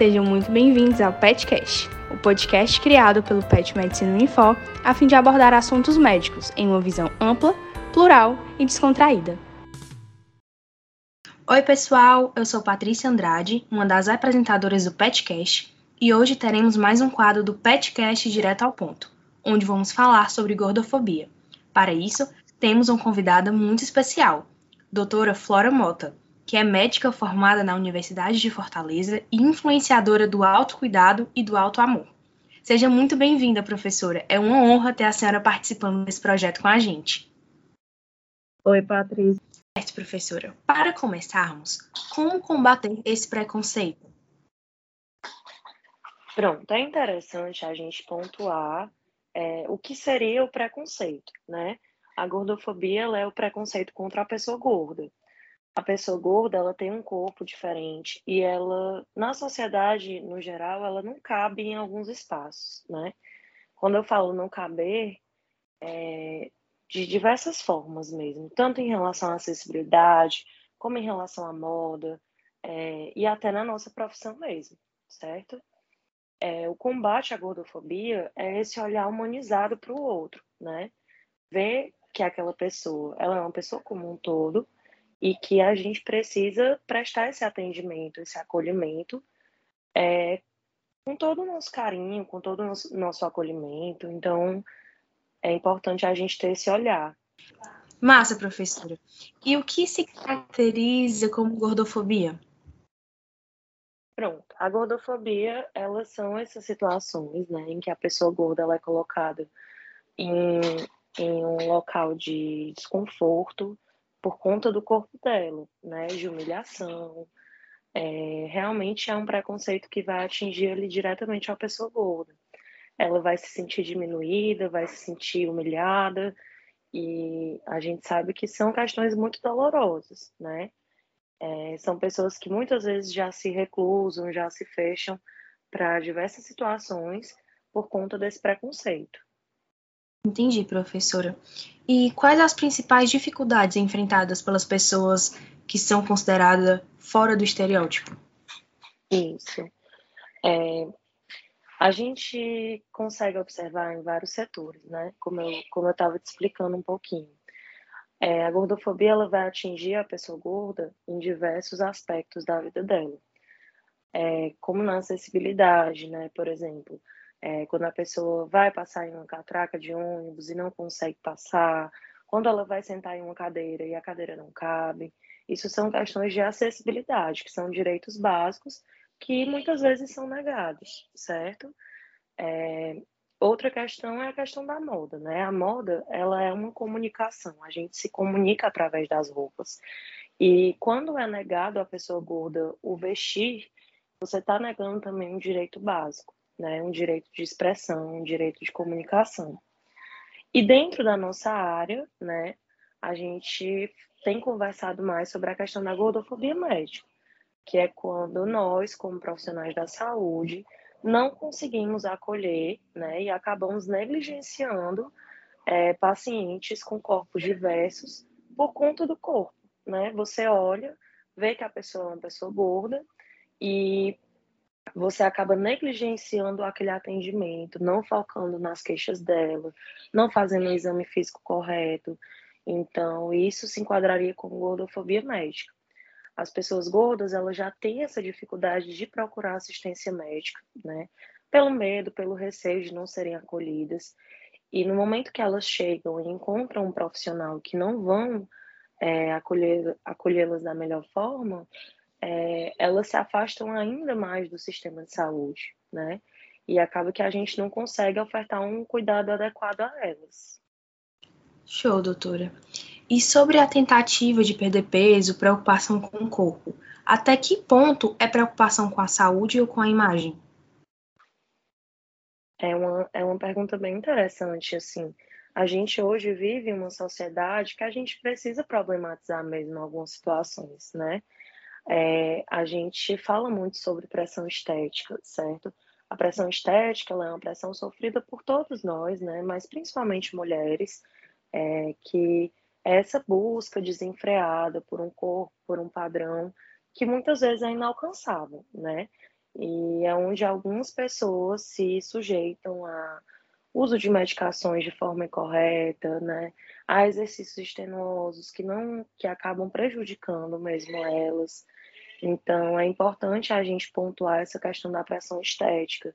Sejam muito bem-vindos ao PetCast, o podcast criado pelo Pet Medicina Info a fim de abordar assuntos médicos em uma visão ampla, plural e descontraída. Oi, pessoal, eu sou Patrícia Andrade, uma das apresentadoras do PetCast, e hoje teremos mais um quadro do PetCast Direto ao Ponto, onde vamos falar sobre gordofobia. Para isso, temos uma convidada muito especial, doutora Flora Mota, que é médica formada na Universidade de Fortaleza e influenciadora do autocuidado e do autoamor. Seja muito bem-vinda, professora. É uma honra ter a senhora participando desse projeto com a gente. Oi, Patrícia. Certo, professora. Para começarmos, como combater esse preconceito? Pronto, é interessante a gente pontuar é, o que seria o preconceito, né? A gordofobia é o preconceito contra a pessoa gorda a pessoa gorda ela tem um corpo diferente e ela na sociedade no geral ela não cabe em alguns espaços né? Quando eu falo não caber é de diversas formas mesmo tanto em relação à acessibilidade como em relação à moda é, e até na nossa profissão mesmo certo? É, o combate à gordofobia é esse olhar humanizado para o outro né? Ver que aquela pessoa ela é uma pessoa como um todo e que a gente precisa prestar esse atendimento, esse acolhimento, é, com todo o nosso carinho, com todo o nosso, nosso acolhimento. Então, é importante a gente ter esse olhar. Massa, professora. E o que se caracteriza como gordofobia? Pronto, a gordofobia, elas são essas situações, né, em que a pessoa gorda ela é colocada em, em um local de desconforto, por conta do corpo dela, né? De humilhação. É, realmente é um preconceito que vai atingir ali diretamente a pessoa gorda. Ela vai se sentir diminuída, vai se sentir humilhada, e a gente sabe que são questões muito dolorosas, né? É, são pessoas que muitas vezes já se reclusam, já se fecham para diversas situações por conta desse preconceito. Entendi, professora. E quais as principais dificuldades enfrentadas pelas pessoas que são consideradas fora do estereótipo? Isso. É, a gente consegue observar em vários setores, né? Como eu como eu estava te explicando um pouquinho. É, a gordofobia ela vai atingir a pessoa gorda em diversos aspectos da vida dela, é, como na acessibilidade, né? Por exemplo, é, quando a pessoa vai passar em uma catraca de ônibus e não consegue passar, quando ela vai sentar em uma cadeira e a cadeira não cabe. Isso são questões de acessibilidade, que são direitos básicos que muitas vezes são negados, certo? É, outra questão é a questão da moda, né? A moda, ela é uma comunicação, a gente se comunica através das roupas. E quando é negado à pessoa gorda o vestir, você está negando também um direito básico né, um direito de expressão, um direito de comunicação. E dentro da nossa área, né, a gente tem conversado mais sobre a questão da gordofobia médica, que é quando nós, como profissionais da saúde, não conseguimos acolher né, e acabamos negligenciando é, pacientes com corpos diversos por conta do corpo. Né? Você olha, vê que a pessoa é uma pessoa gorda e você acaba negligenciando aquele atendimento, não focando nas queixas dela, não fazendo o exame físico correto. Então, isso se enquadraria como gordofobia médica. As pessoas gordas, elas já têm essa dificuldade de procurar assistência médica, né? Pelo medo, pelo receio de não serem acolhidas. E no momento que elas chegam e encontram um profissional que não vão é, acolhê-las da melhor forma, é, elas se afastam ainda mais do sistema de saúde, né? E acaba que a gente não consegue ofertar um cuidado adequado a elas. Show, doutora. E sobre a tentativa de perder peso, preocupação com o corpo, até que ponto é preocupação com a saúde ou com a imagem? É uma, é uma pergunta bem interessante, assim. A gente hoje vive uma sociedade que a gente precisa problematizar mesmo algumas situações, né? É, a gente fala muito sobre pressão estética, certo? A pressão estética é uma pressão sofrida por todos nós, né? Mas principalmente mulheres, é, que é essa busca desenfreada por um corpo, por um padrão que muitas vezes é inalcançável, né? E é onde algumas pessoas se sujeitam a uso de medicações de forma incorreta, né? A exercícios extenuosos que não que acabam prejudicando mesmo elas. Então é importante a gente pontuar essa questão da pressão estética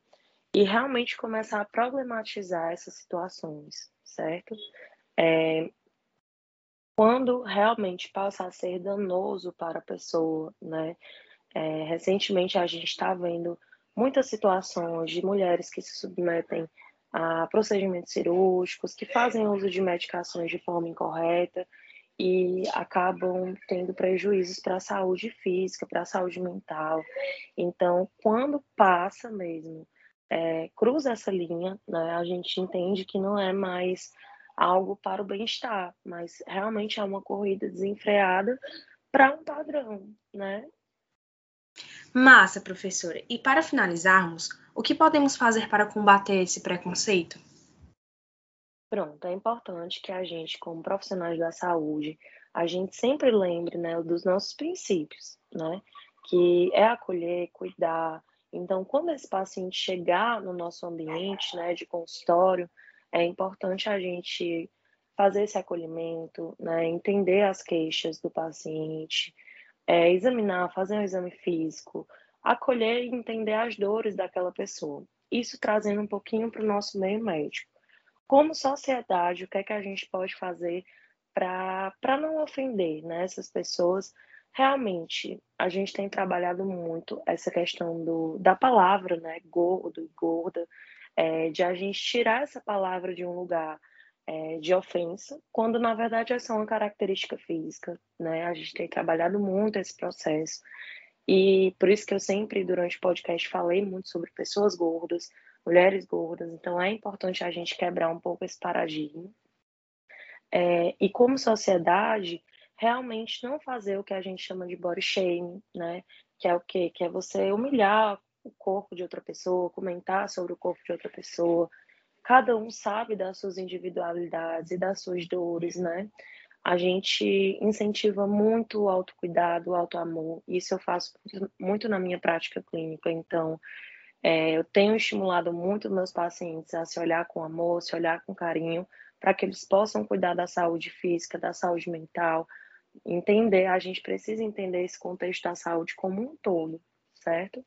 e realmente começar a problematizar essas situações, certo? É, quando realmente passa a ser danoso para a pessoa, né? É, recentemente a gente está vendo muitas situações de mulheres que se submetem a procedimentos cirúrgicos, que fazem uso de medicações de forma incorreta e acabam tendo prejuízos para a saúde física, para a saúde mental. Então, quando passa mesmo, é, cruza essa linha, né, a gente entende que não é mais algo para o bem-estar, mas realmente é uma corrida desenfreada para um padrão, né? Massa, professora. E para finalizarmos, o que podemos fazer para combater esse preconceito? Pronto, é importante que a gente, como profissionais da saúde, a gente sempre lembre, né, dos nossos princípios, né? Que é acolher, cuidar. Então, quando esse paciente chegar no nosso ambiente, né, de consultório, é importante a gente fazer esse acolhimento, né, entender as queixas do paciente, é, examinar, fazer um exame físico, acolher e entender as dores daquela pessoa. Isso trazendo um pouquinho para o nosso meio médico. Como sociedade, o que é que a gente pode fazer para não ofender né, essas pessoas? Realmente, a gente tem trabalhado muito essa questão do, da palavra, né, gordo e gorda, é, de a gente tirar essa palavra de um lugar é, de ofensa, quando na verdade é só uma característica física, né? A gente tem trabalhado muito esse processo. E por isso que eu sempre, durante o podcast, falei muito sobre pessoas gordas, mulheres gordas. Então é importante a gente quebrar um pouco esse paradigma. É, e como sociedade, realmente não fazer o que a gente chama de body shaming, né? Que é o quê? Que é você humilhar o corpo de outra pessoa, comentar sobre o corpo de outra pessoa, cada um sabe das suas individualidades e das suas dores, né? A gente incentiva muito o autocuidado, o autoamor. Isso eu faço muito na minha prática clínica. Então, é, eu tenho estimulado muito meus pacientes a se olhar com amor, se olhar com carinho, para que eles possam cuidar da saúde física, da saúde mental. Entender, a gente precisa entender esse contexto da saúde como um todo, certo?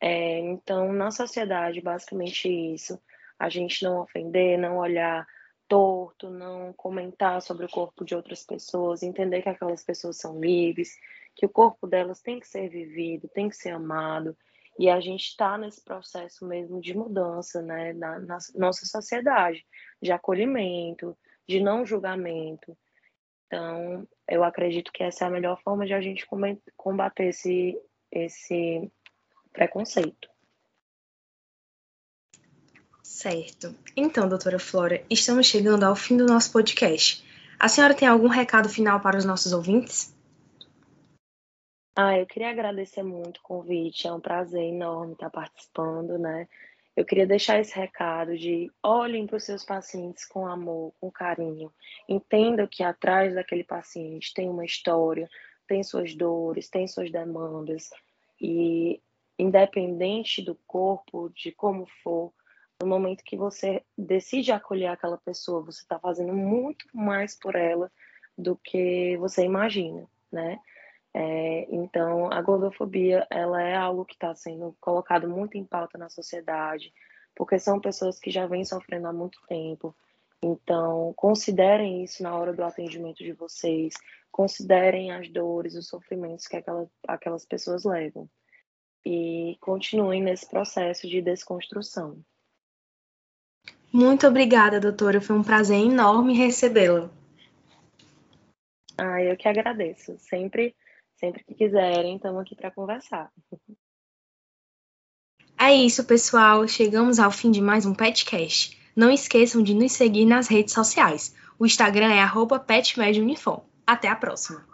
É, então, na sociedade, basicamente isso a gente não ofender, não olhar torto, não comentar sobre o corpo de outras pessoas, entender que aquelas pessoas são livres, que o corpo delas tem que ser vivido, tem que ser amado. E a gente está nesse processo mesmo de mudança, né, na, na, nossa sociedade, de acolhimento, de não julgamento. Então, eu acredito que essa é a melhor forma de a gente combater esse, esse preconceito. Certo. Então, doutora Flora, estamos chegando ao fim do nosso podcast. A senhora tem algum recado final para os nossos ouvintes? Ah, eu queria agradecer muito o convite, é um prazer enorme estar participando, né? Eu queria deixar esse recado de olhem para os seus pacientes com amor, com carinho. Entenda que atrás daquele paciente tem uma história, tem suas dores, tem suas demandas. E independente do corpo, de como for, no momento que você decide acolher aquela pessoa, você está fazendo muito mais por ela do que você imagina, né? É, então, a gordofobia, ela é algo que está sendo colocado muito em pauta na sociedade, porque são pessoas que já vêm sofrendo há muito tempo. Então, considerem isso na hora do atendimento de vocês, considerem as dores, os sofrimentos que aquelas, aquelas pessoas levam. E continuem nesse processo de desconstrução. Muito obrigada, doutora. Foi um prazer enorme recebê-la. Ah, eu que agradeço. Sempre, sempre que quiserem, estamos aqui para conversar. É isso, pessoal. Chegamos ao fim de mais um Petcast. Não esqueçam de nos seguir nas redes sociais. O Instagram é @petmeduniform. Até a próxima.